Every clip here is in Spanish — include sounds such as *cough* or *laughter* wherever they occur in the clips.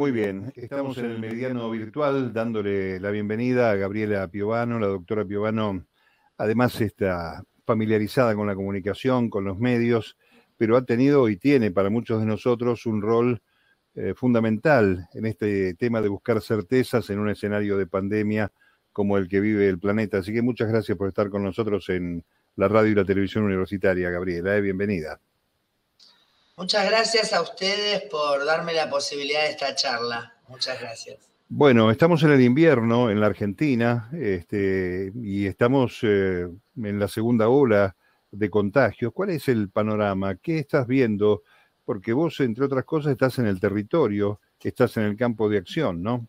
Muy bien, estamos en el mediano virtual dándole la bienvenida a Gabriela Piovano. La doctora Piovano además está familiarizada con la comunicación, con los medios, pero ha tenido y tiene para muchos de nosotros un rol eh, fundamental en este tema de buscar certezas en un escenario de pandemia como el que vive el planeta. Así que muchas gracias por estar con nosotros en la radio y la televisión universitaria, Gabriela. Eh, bienvenida. Muchas gracias a ustedes por darme la posibilidad de esta charla. Muchas gracias. Bueno, estamos en el invierno en la Argentina este, y estamos eh, en la segunda ola de contagios. ¿Cuál es el panorama? ¿Qué estás viendo? Porque vos, entre otras cosas, estás en el territorio, estás en el campo de acción, ¿no?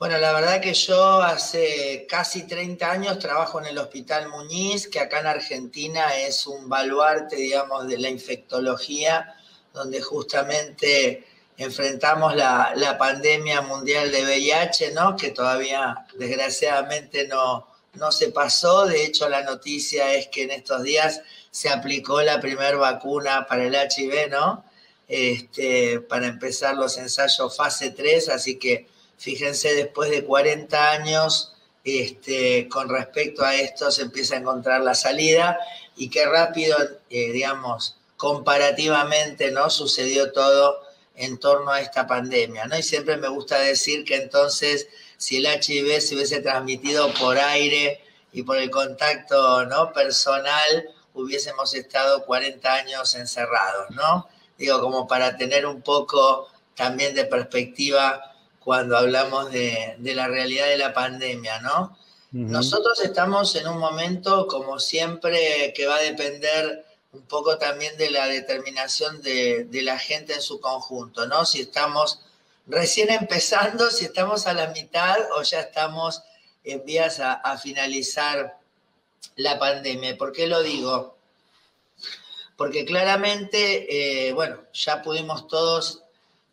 Bueno, la verdad que yo hace casi 30 años trabajo en el Hospital Muñiz, que acá en Argentina es un baluarte, digamos, de la infectología, donde justamente enfrentamos la, pandemia mundial de VIH, ¿no? Que todavía, desgraciadamente, no, no se pasó. De hecho, la noticia es que en estos días se aplicó la primera vacuna para el HIV, ¿no? Este, para empezar los ensayos fase 3, así que Fíjense, después de 40 años, este, con respecto a esto se empieza a encontrar la salida y qué rápido, eh, digamos, comparativamente, ¿no? Sucedió todo en torno a esta pandemia, ¿no? Y siempre me gusta decir que entonces, si el HIV se hubiese transmitido por aire y por el contacto, ¿no? Personal, hubiésemos estado 40 años encerrados, ¿no? Digo, como para tener un poco también de perspectiva cuando hablamos de, la realidad de la pandemia, ¿no? Nosotros estamos en un momento, como siempre, que va a depender un poco también de la determinación de, la gente en su conjunto, ¿no? Si estamos recién empezando, si estamos a la mitad o ya estamos en vías a, finalizar la pandemia. ¿Por qué lo digo? Porque claramente, eh, bueno, ya pudimos todos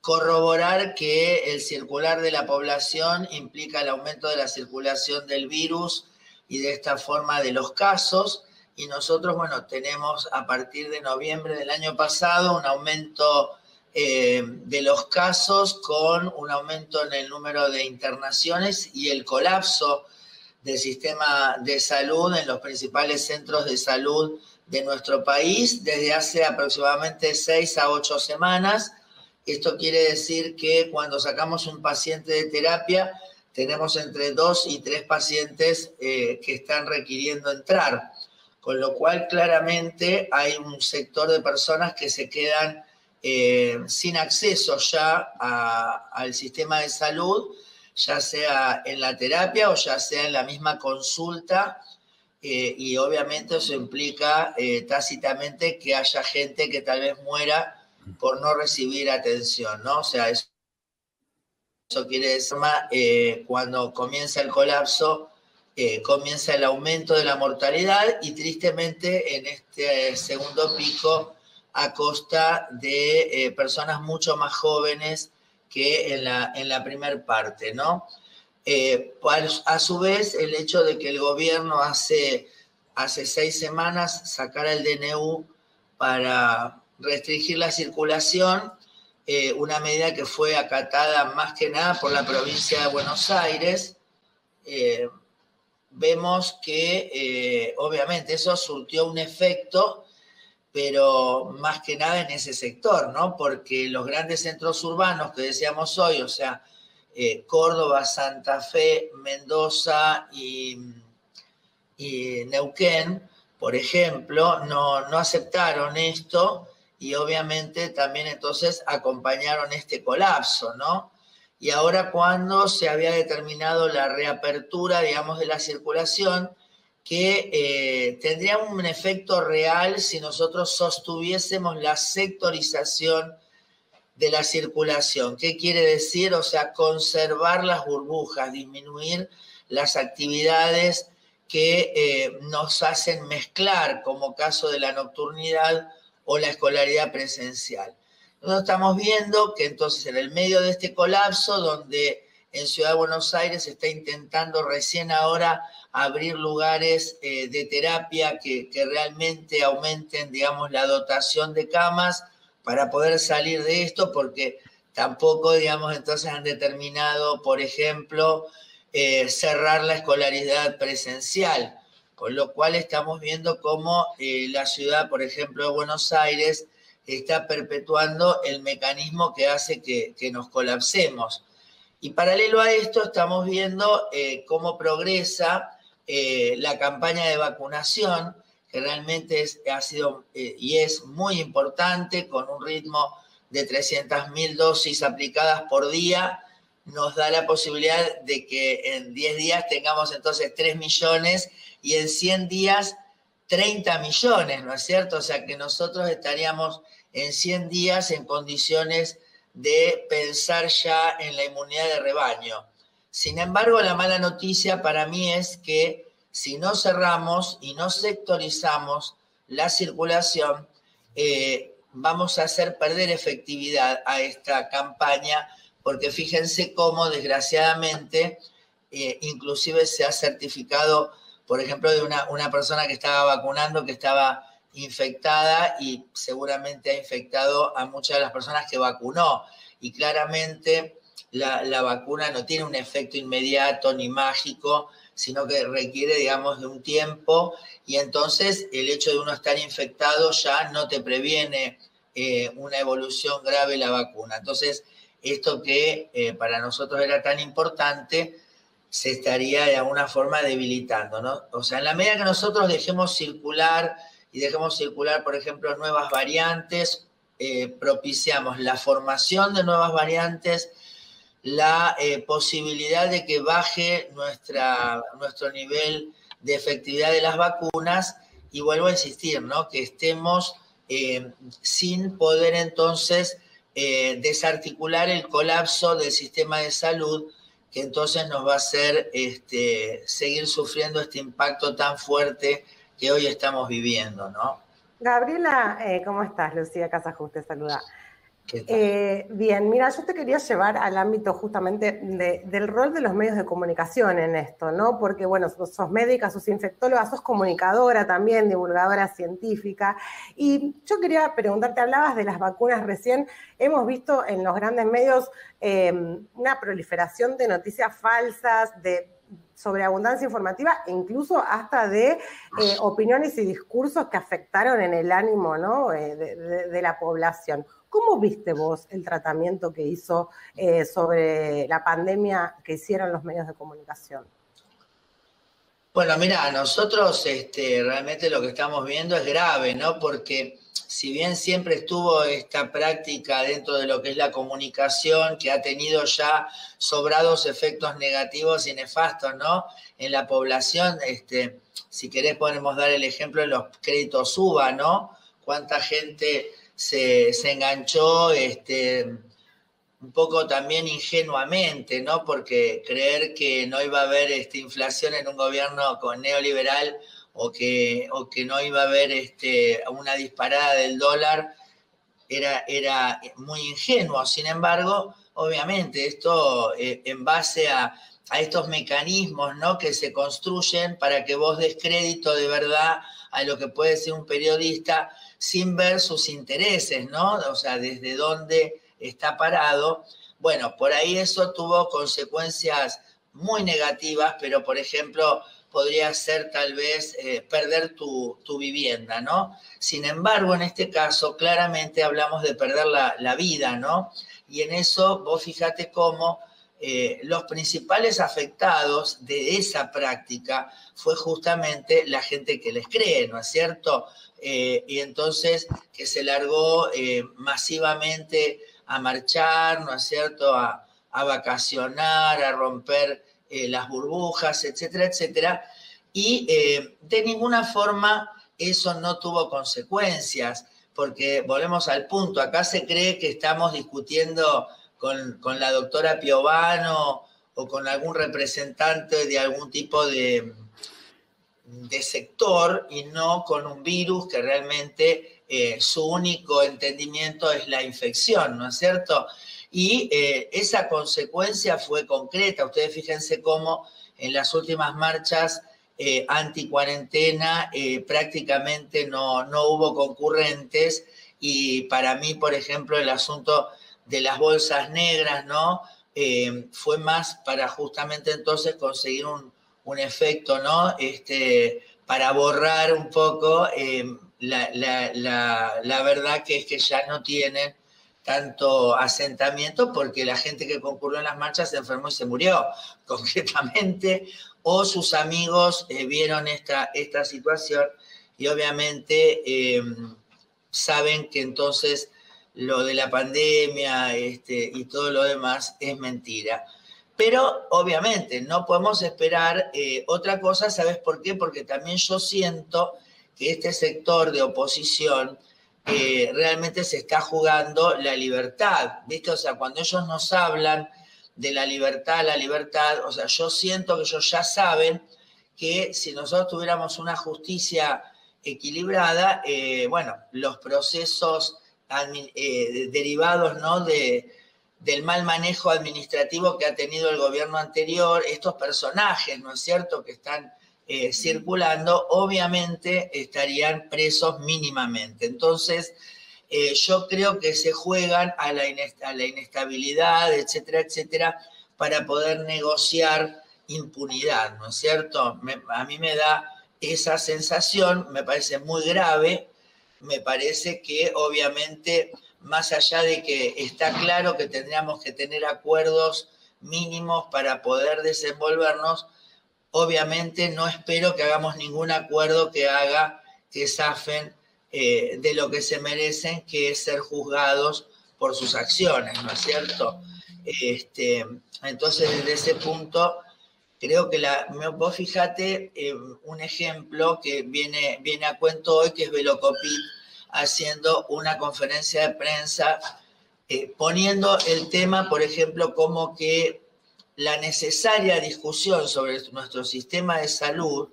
corroborar que el circular de la población implica el aumento de la circulación del virus y de esta forma de los casos. Y nosotros, bueno, tenemos a partir de noviembre del año pasado un aumento eh, de los casos con un aumento en el número de internaciones y el colapso del sistema de salud en los principales centros de salud de nuestro país desde hace aproximadamente seis a ocho semanas esto quiere decir que cuando sacamos un paciente de terapia, tenemos entre dos y tres pacientes eh, que están requiriendo entrar, con lo cual claramente hay un sector de personas que se quedan eh, sin acceso ya al sistema de salud, ya sea en la terapia o ya sea en la misma consulta, eh, y obviamente eso implica tácitamente que haya gente que tal vez muera por no recibir atención, ¿no? O sea, eso, quiere decir, eh, cuando comienza el colapso, eh, comienza el aumento de la mortalidad y tristemente en este segundo pico a costa de eh, personas mucho más jóvenes que en la, en la primera parte, ¿no? a su vez, el hecho de que el gobierno hace, hace seis semanas sacara el DNU para restringir la circulación, eh, una medida que fue acatada más que nada por la provincia de Buenos Aires. Eh, vemos que eh, obviamente eso surtió un efecto, pero más que nada en ese sector, ¿no? Porque los grandes centros urbanos que decíamos hoy, o sea, Córdoba, Santa Fe, Mendoza y, y Neuquén, por ejemplo, no, no aceptaron esto y obviamente también entonces acompañaron este colapso, ¿no? Y ahora cuando se había determinado la reapertura, digamos, de la circulación, que eh, tendría un efecto real si nosotros sostuviésemos la sectorización de la circulación. ¿Qué quiere decir? O sea, conservar las burbujas, disminuir las actividades que eh, nos hacen mezclar, como caso de la nocturnidad, o la escolaridad presencial. Nosotros estamos viendo que entonces en el medio de este colapso, donde en Ciudad de Buenos Aires se está intentando recién ahora abrir lugares eh, de terapia que, que, realmente aumenten, digamos, la dotación de camas para poder salir de esto, porque tampoco, digamos, entonces han determinado, por ejemplo, eh, cerrar la escolaridad presencial, con lo cual estamos viendo cómo eh, la ciudad, por ejemplo, de Buenos Aires, está perpetuando el mecanismo que hace que, nos colapsemos. Y paralelo a esto, estamos viendo eh, cómo progresa la campaña de vacunación, que realmente ha sido y es muy importante, con un ritmo de 300.000 dosis aplicadas por día, nos da la posibilidad de que en 10 días tengamos entonces 3 millones y en 100 días 30 millones, ¿no es cierto? O sea que nosotros estaríamos en 100 días en condiciones de pensar ya en la inmunidad de rebaño. Sin embargo, la mala noticia para mí es que si no cerramos y no sectorizamos la circulación, eh, vamos a hacer perder efectividad a esta campaña, porque fíjense cómo desgraciadamente eh, inclusive se ha certificado, por ejemplo, de una, una persona que estaba vacunando, que estaba infectada y seguramente ha infectado a muchas de las personas que vacunó. Y claramente la, la, vacuna no tiene un efecto inmediato ni mágico, sino que requiere, digamos, de un tiempo y entonces el hecho de uno estar infectado ya no te previene eh, una evolución grave la vacuna. Entonces, esto que eh, para nosotros era tan importante, se estaría de alguna forma debilitando. O sea, en la medida que nosotros dejemos circular y dejemos circular, por ejemplo, nuevas variantes, eh, propiciamos la formación de nuevas variantes, la posibilidad de que baje nuestra, nuestro nivel de efectividad de las vacunas y vuelvo a insistir, ¿no? Que estemos eh, sin poder entonces eh, desarticular el colapso del sistema de salud, que entonces nos va a hacer este, seguir sufriendo este impacto tan fuerte que hoy estamos viviendo, ¿no? Gabriela, eh, ¿cómo estás? Lucía Casajuste, saluda. Eh, bien, mira, yo te quería llevar al ámbito justamente del rol de los medios de comunicación en esto, ¿no? Porque, bueno, sos, médica, sos infectóloga, sos comunicadora también, divulgadora científica. Y yo quería preguntarte, hablabas de las vacunas recién, hemos visto en los grandes medios eh, una proliferación de noticias falsas, de sobreabundancia informativa e incluso hasta de eh, opiniones y discursos que afectaron en el ánimo ¿no? de la población. ¿Cómo viste vos el tratamiento que hizo eh, sobre la pandemia que hicieron los medios de comunicación? Bueno, mira, nosotros este, realmente lo que estamos viendo es grave, ¿no? Porque si bien siempre estuvo esta práctica dentro de lo que es la comunicación, que ha tenido ya sobrados efectos negativos y nefastos, ¿no? En la población, este, si querés podemos dar el ejemplo de los créditos UBA, ¿no? Cuánta gente se, enganchó este, un poco también ingenuamente, ¿no? Porque creer que no iba a haber este, inflación en un gobierno con neoliberal o que, o que no iba a haber este, una disparada del dólar era, era muy ingenuo. Sin embargo, obviamente, esto eh, en base a, a, estos mecanismos ¿no? que se construyen para que vos des crédito de verdad a lo que puede ser un periodista, sin ver sus intereses, ¿no? O sea, desde dónde está parado. Bueno, por ahí eso tuvo consecuencias muy negativas, pero por ejemplo, podría ser tal vez eh, perder tu, vivienda, ¿no? Sin embargo, en este caso, claramente hablamos de perder la, vida, ¿no? Y en eso, vos fíjate cómo eh, los principales afectados de esa práctica fue justamente la gente que les cree, ¿no es cierto? Eh, y entonces que se largó masivamente a marchar, ¿no es cierto?, a, vacacionar, a romper eh, las burbujas, etcétera, etcétera. Y de ninguna forma eso no tuvo consecuencias, porque volvemos al punto, acá se cree que estamos discutiendo con, con la doctora Piovano o con algún representante de algún tipo de, de sector y no con un virus que realmente eh, su único entendimiento es la infección, ¿no es cierto? Y eh, esa consecuencia fue concreta. Ustedes fíjense cómo en las últimas marchas eh, anti-cuarentena prácticamente no, no hubo concurrentes y para mí, por ejemplo, el asunto de las bolsas negras, ¿no? Eh, fue más para justamente entonces conseguir un, efecto, ¿no? Este, para borrar un poco eh, la, la, verdad que es que ya no tienen tanto asentamiento porque la gente que concurrió en las marchas se enfermó y se murió *laughs* concretamente, o sus amigos eh, vieron esta, esta situación y obviamente eh, saben que entonces lo de la pandemia este, y todo lo demás es mentira. Pero obviamente no podemos esperar eh, otra cosa, ¿sabes por qué? Porque también yo siento que este sector de oposición eh, realmente se está jugando la libertad, ¿viste? O sea, cuando ellos nos hablan de la libertad, la libertad, o sea, yo siento que ellos ya saben que si nosotros tuviéramos una justicia equilibrada, eh, bueno, los procesos eh, derivados ¿no? de, del mal manejo administrativo que ha tenido el gobierno anterior, estos personajes, ¿no es cierto?, que están eh, circulando, obviamente estarían presos mínimamente. Entonces, yo creo que se juegan a la, a la inestabilidad, etcétera, etcétera, para poder negociar impunidad, ¿no es cierto? a mí me da esa sensación me parece muy grave, me parece que obviamente, más allá de que está claro que tendríamos que tener acuerdos mínimos para poder desenvolvernos, obviamente no espero que hagamos ningún acuerdo que haga que zafen eh, de lo que se merecen, que es ser juzgados por sus acciones, ¿no es cierto? Este, entonces, desde ese punto, creo que la, vos fíjate eh, un ejemplo que viene, viene a cuento hoy, que es Velocopit haciendo una conferencia de prensa eh, poniendo el tema, por ejemplo, como que la necesaria discusión sobre nuestro sistema de salud,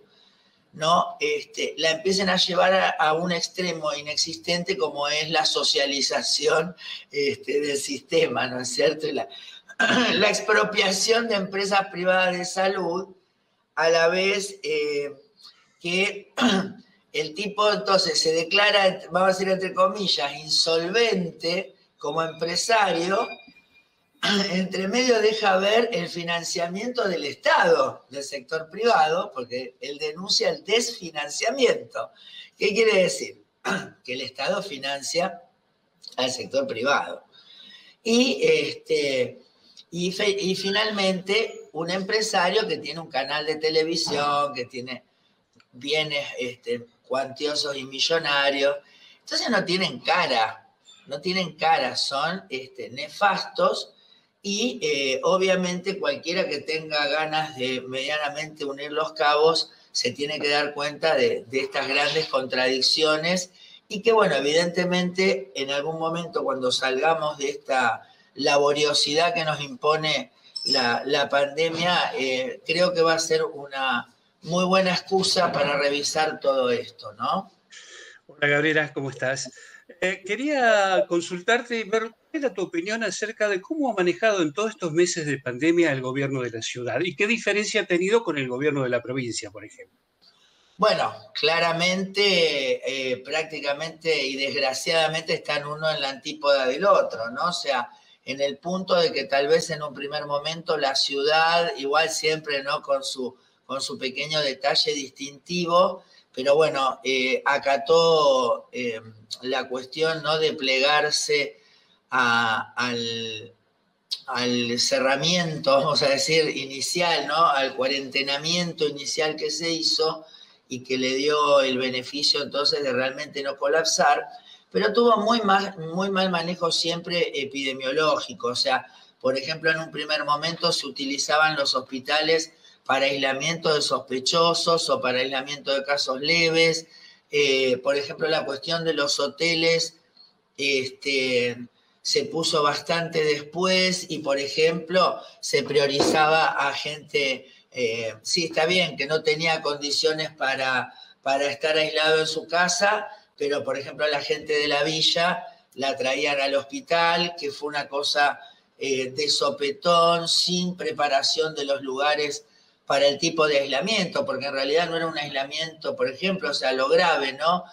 ¿no? Este, la empiecen a llevar a, un extremo inexistente como es la socialización este, del sistema, ¿no es cierto? la, *clears throat* la expropiación de empresas privadas de salud, a la vez eh, que *clears throat* el tipo entonces se declara, vamos a decir entre comillas, insolvente como empresario, *clears throat* entre medio deja ver el financiamiento del Estado, del sector privado, porque él denuncia el desfinanciamiento. ¿Qué quiere decir? *clears throat* Que el Estado financia al sector privado. Y este, y, finalmente, un empresario que tiene un canal de televisión, que tiene bienes este, cuantiosos y millonarios. Entonces no tienen cara, no tienen cara, son este, nefastos y eh, obviamente cualquiera que tenga ganas de medianamente unir los cabos se tiene que dar cuenta de, estas grandes contradicciones y que bueno, evidentemente en algún momento cuando salgamos de esta laboriosidad que nos impone la, pandemia, eh, creo que va a ser una muy buena excusa para revisar todo esto, ¿no? Hola Gabriela, ¿cómo estás? Eh, quería consultarte y ver qué era tu opinión acerca de cómo ha manejado en todos estos meses de pandemia el gobierno de la ciudad y qué diferencia ha tenido con el gobierno de la provincia, por ejemplo. Bueno, claramente, eh, prácticamente y desgraciadamente están uno en la antípoda del otro, ¿no? O sea, en el punto de que tal vez en un primer momento la ciudad, igual siempre, ¿no? Con su, con su pequeño detalle distintivo, pero bueno, eh, acató eh, la cuestión, ¿no? De plegarse al, al cerramiento, vamos a decir, inicial, ¿no? Al cuarentenamiento inicial que se hizo y que le dio el beneficio entonces de realmente no colapsar pero tuvo muy mal, muy mal manejo siempre epidemiológico. O sea, por ejemplo, en un primer momento se utilizaban los hospitales para aislamiento de sospechosos o para aislamiento de casos leves. Eh, por ejemplo, la cuestión de los hoteles este, se puso bastante después y, por ejemplo, se priorizaba a gente, eh, sí, está bien, que no tenía condiciones para, para estar aislado en su casa, pero por ejemplo la gente de la villa la traían al hospital, que fue una cosa eh, de sopetón, sin preparación de los lugares para el tipo de aislamiento, porque en realidad no era un aislamiento, por ejemplo, o sea, lo grave, ¿no?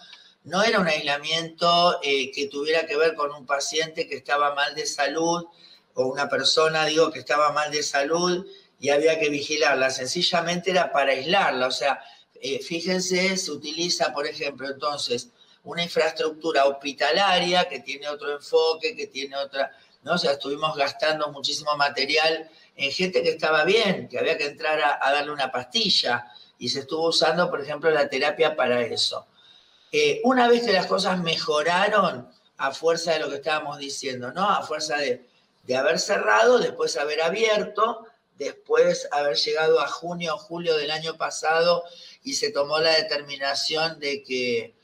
no era un aislamiento eh, que tuviera que ver con un paciente que estaba mal de salud o una persona, digo, que estaba mal de salud y había que vigilarla, sencillamente era para aislarla, o sea, eh, fíjense, se utiliza, por ejemplo, entonces, una infraestructura hospitalaria que tiene otro enfoque, que tiene otra, ¿no? O sea, estuvimos gastando muchísimo material en gente que estaba bien, que había que entrar a, darle una pastilla, y se estuvo usando, por ejemplo, la terapia para eso. Eh, una vez que las cosas mejoraron, a fuerza de lo que estábamos diciendo, ¿no? A fuerza de, haber cerrado, después haber abierto, después haber llegado a junio o julio del año pasado y se tomó la determinación de que,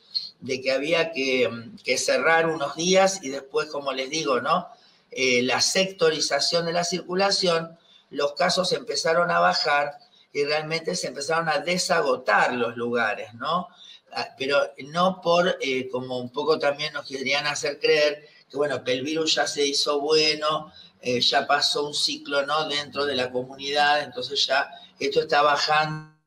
de que había que, cerrar unos días y después, como les digo, ¿no? Eh, la sectorización de la circulación, los casos empezaron a bajar y realmente se empezaron a desagotar los lugares, ¿no? Ah, pero no por, eh, como un poco también nos querían hacer creer, que bueno, que el virus ya se hizo bueno, eh, ya pasó un ciclo, ¿no? Dentro de la comunidad, entonces ya esto está bajando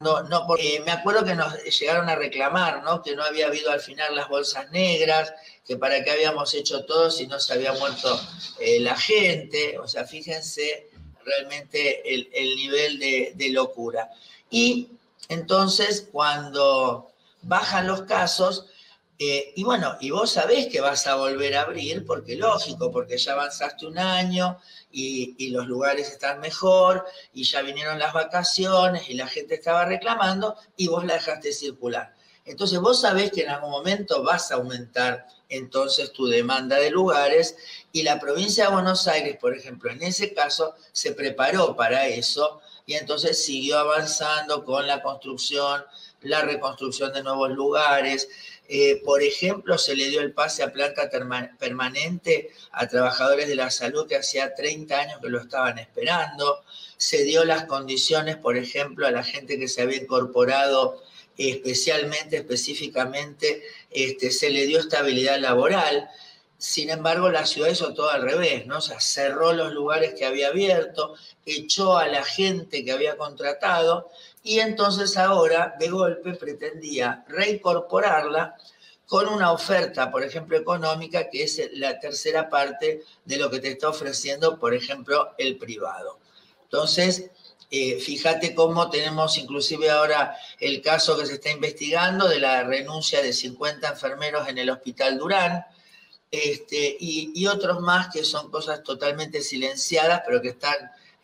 no, no, porque me acuerdo que nos llegaron a reclamar, ¿no? Que no había habido al final las bolsas negras, que para qué habíamos hecho todo si no se había muerto eh, la gente. O sea, fíjense realmente el, nivel de, locura. Y entonces, cuando bajan los casos, eh, y bueno, y vos sabés que vas a volver a abrir, porque lógico, porque ya avanzaste un año, y, los lugares están mejor y ya vinieron las vacaciones y la gente estaba reclamando y vos la dejaste circular. Entonces vos sabés que en algún momento vas a aumentar entonces tu demanda de lugares y la provincia de Buenos Aires, por ejemplo, en ese caso se preparó para eso y entonces siguió avanzando con la construcción, la reconstrucción de nuevos lugares, eh, por ejemplo, se le dio el pase a planta permanente a trabajadores de la salud que hacía 30 años que lo estaban esperando. Se dio las condiciones, por ejemplo, a la gente que se había incorporado especialmente, específicamente, este, se le dio estabilidad laboral. Sin embargo, la ciudad hizo todo al revés, ¿no? O cerró los lugares que había abierto, echó a la gente que había contratado y entonces ahora de golpe pretendía reincorporarla con una oferta, por ejemplo, económica, que es la tercera parte de lo que te está ofreciendo, por ejemplo, el privado. Entonces, eh, fíjate cómo tenemos inclusive ahora el caso que se está investigando de la renuncia de 50 enfermeros en el Hospital Durán, este, y, otros más que son cosas totalmente silenciadas, pero que están,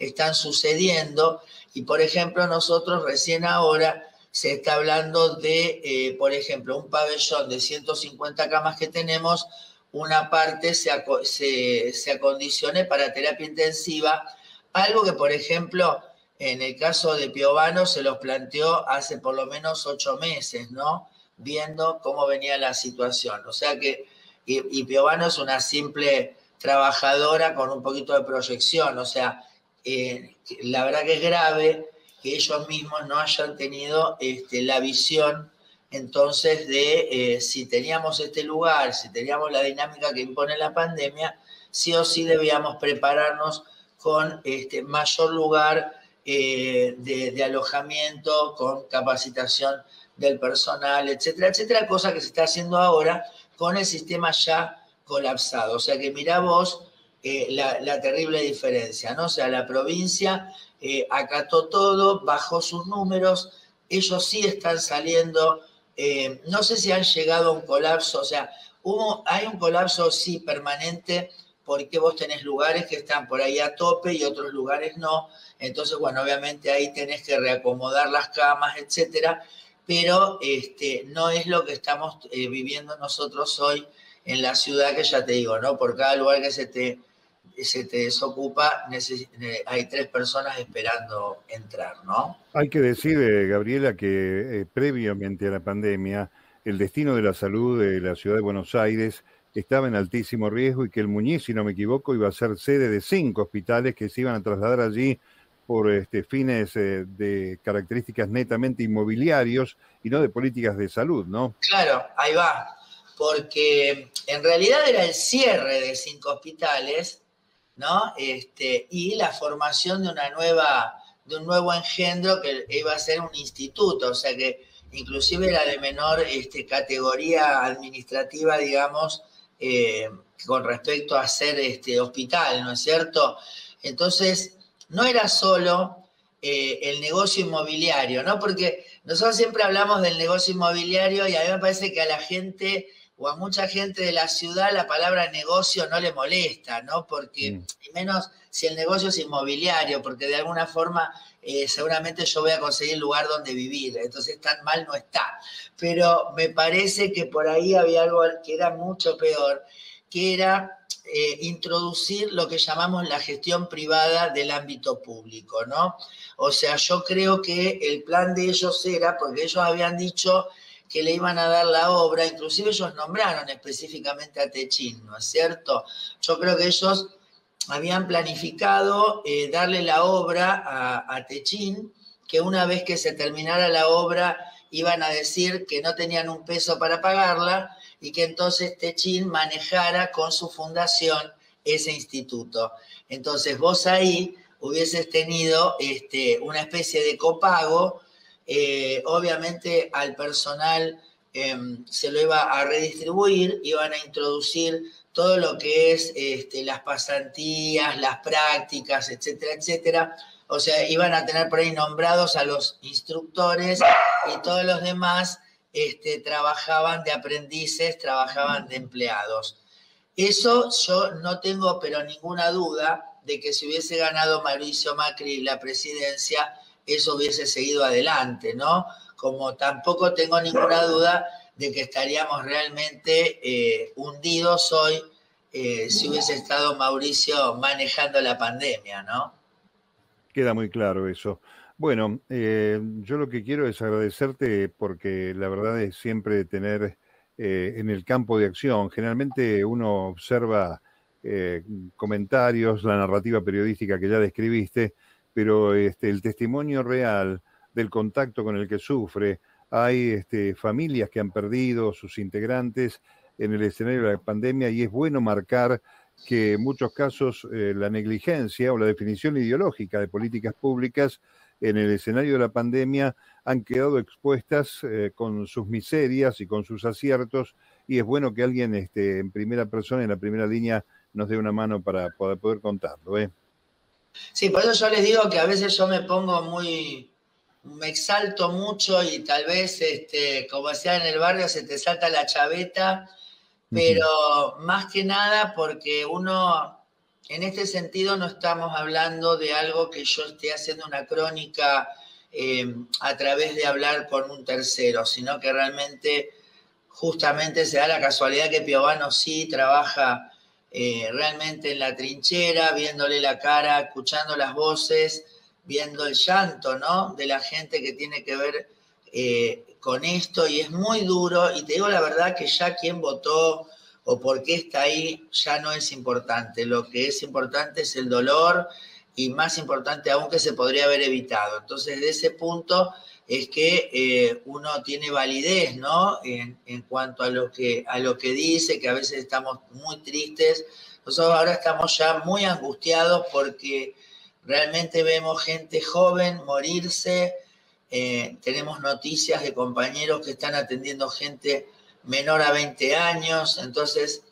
están sucediendo. Y por ejemplo, nosotros recién ahora se está hablando de, eh, por ejemplo, un pabellón de 150 camas que tenemos, una parte se, se, acondicione para terapia intensiva, algo que, por ejemplo, en el caso de Piovano se los planteó hace por lo menos ocho meses, ¿no? Viendo cómo venía la situación. O sea que, y, y Piovano es una simple trabajadora con un poquito de proyección, o sea, eh, la verdad que es grave que ellos mismos no hayan tenido este, la visión entonces de eh, si teníamos este lugar, si teníamos la dinámica que impone la pandemia, sí o sí debíamos prepararnos con este mayor lugar eh, de, de, alojamiento, con capacitación del personal, etcétera, etcétera, cosa que se está haciendo ahora con el sistema ya colapsado. O sea que mira vos eh, la, terrible diferencia, ¿no? O sea, la provincia eh, acató todo, bajó sus números, ellos sí están saliendo, eh, no sé si han llegado a un colapso, o sea, hay un colapso sí permanente porque vos tenés lugares que están por ahí a tope y otros lugares no, entonces, bueno, obviamente ahí tenés que reacomodar las camas, etcétera, pero este, no es lo que estamos viviendo nosotros hoy en la ciudad, que ya te digo, ¿no? Por cada lugar que se te se te desocupa, hay tres personas esperando entrar, ¿no? Hay que decir, eh, Gabriela, que eh, previamente a la pandemia, el destino de la salud de la ciudad de Buenos Aires estaba en altísimo riesgo y que el Muñiz, si no me equivoco, iba a ser sede de cinco hospitales que se iban a trasladar allí por este, fines eh, de características netamente inmobiliarios y no de políticas de salud, ¿no? Claro, ahí va, porque en realidad era el cierre de cinco hospitales ¿no? Este, y la formación de una nueva, de un nuevo engendro que iba a ser un instituto, o sea que inclusive era de menor este, categoría administrativa, digamos, eh, con respecto a ser este, hospital, ¿no es cierto? Entonces, no era solo eh, el negocio inmobiliario, ¿no? Porque nosotros siempre hablamos del negocio inmobiliario y a mí me parece que a la gente o a mucha gente de la ciudad la palabra negocio no le molesta, ¿no? Porque, mm. y menos si el negocio es inmobiliario, porque de alguna forma eh, seguramente yo voy a conseguir lugar donde vivir, entonces tan mal no está. Pero me parece que por ahí había algo que era mucho peor, que era eh, introducir lo que llamamos la gestión privada del ámbito público, ¿no? O sea, yo creo que el plan de ellos era, porque ellos habían dicho que le iban a dar la obra, inclusive ellos nombraron específicamente a Techín, ¿no es cierto? Yo creo que ellos habían planificado eh, darle la obra a, a Techín, que una vez que se terminara la obra iban a decir que no tenían un peso para pagarla y que entonces Techín manejara con su fundación ese instituto. Entonces vos ahí hubieses tenido este, una especie de copago eh, obviamente al personal em, se lo iba a redistribuir, iban a introducir todo lo que es este, las pasantías, las prácticas, etcétera, etcétera. O sea, iban a tener por ahí nombrados a los instructores y todos los demás este, trabajaban de aprendices, trabajaban de empleados. Eso yo no tengo pero ninguna duda de que si hubiese ganado Mauricio Macri la presidencia, eso hubiese seguido adelante, ¿no? Como tampoco tengo ninguna duda de que estaríamos realmente eh, hundidos hoy eh, si hubiese estado Mauricio manejando la pandemia, ¿no? Queda muy claro eso. Bueno, eh, yo lo que quiero es agradecerte porque la verdad es siempre tener en el campo de acción. Generalmente uno observa comentarios, la narrativa periodística que ya describiste, pero este, el testimonio real del contacto con el que sufre, hay este, familias que han perdido sus integrantes en el escenario de la pandemia y es bueno marcar que en muchos casos eh, la negligencia o la definición ideológica de políticas públicas en el escenario de la pandemia han quedado expuestas eh, con sus miserias y con sus aciertos y es bueno que alguien este, en primera persona, en la primera línea, nos dé una mano para poder, poder contarlo. ¿eh? Sí, por eso yo les digo que a veces yo me pongo muy, me exalto mucho y tal vez, este, como decía en el barrio, se te salta la chaveta, pero más que nada porque uno, en este sentido no estamos hablando de algo que yo esté haciendo una crónica eh, a través de hablar con un tercero, sino que realmente justamente se da la casualidad que Piovano sí trabaja eh, realmente en la trinchera, viéndole la cara, escuchando las voces, viendo el llanto, ¿no? De la gente que tiene que ver eh, con esto y es muy duro y te digo la verdad que ya quien votó o por qué está ahí ya no es importante. Lo que es importante es el dolor y más importante aún que se podría haber evitado. Entonces, de ese punto es que eh, uno tiene validez, ¿no? En, cuanto a lo, que, a lo que dice, que a veces estamos muy tristes. Nosotros ahora estamos ya muy angustiados porque realmente vemos gente joven morirse. Eh, tenemos noticias de compañeros que están atendiendo gente menor a 20 años. Entonces,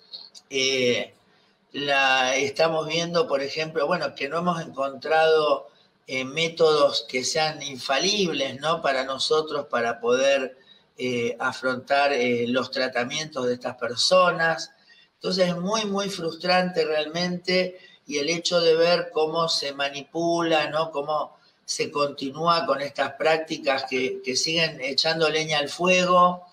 eh, la, estamos viendo, por ejemplo, bueno, que no hemos encontrado eh, métodos que sean infalibles ¿no? para nosotros para poder eh, afrontar eh, los tratamientos de estas personas. Entonces es muy, muy frustrante realmente y el hecho de ver cómo se manipula, ¿no? cómo se continúa con estas prácticas que, que siguen echando leña al fuego,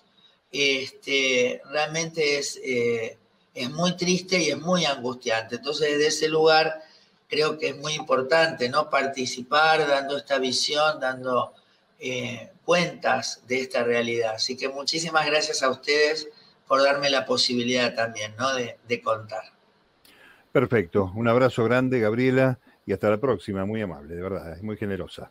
este, realmente es, es muy triste y es muy angustiante. Entonces, desde ese lugar creo que es muy importante, ¿no? Participar dando esta visión, dando eh, cuentas de esta realidad. Así que muchísimas gracias a ustedes por darme la posibilidad también, ¿no? De, de contar. Perfecto. Un abrazo grande, Gabriela, y hasta la próxima. Muy amable, de verdad, es muy generosa.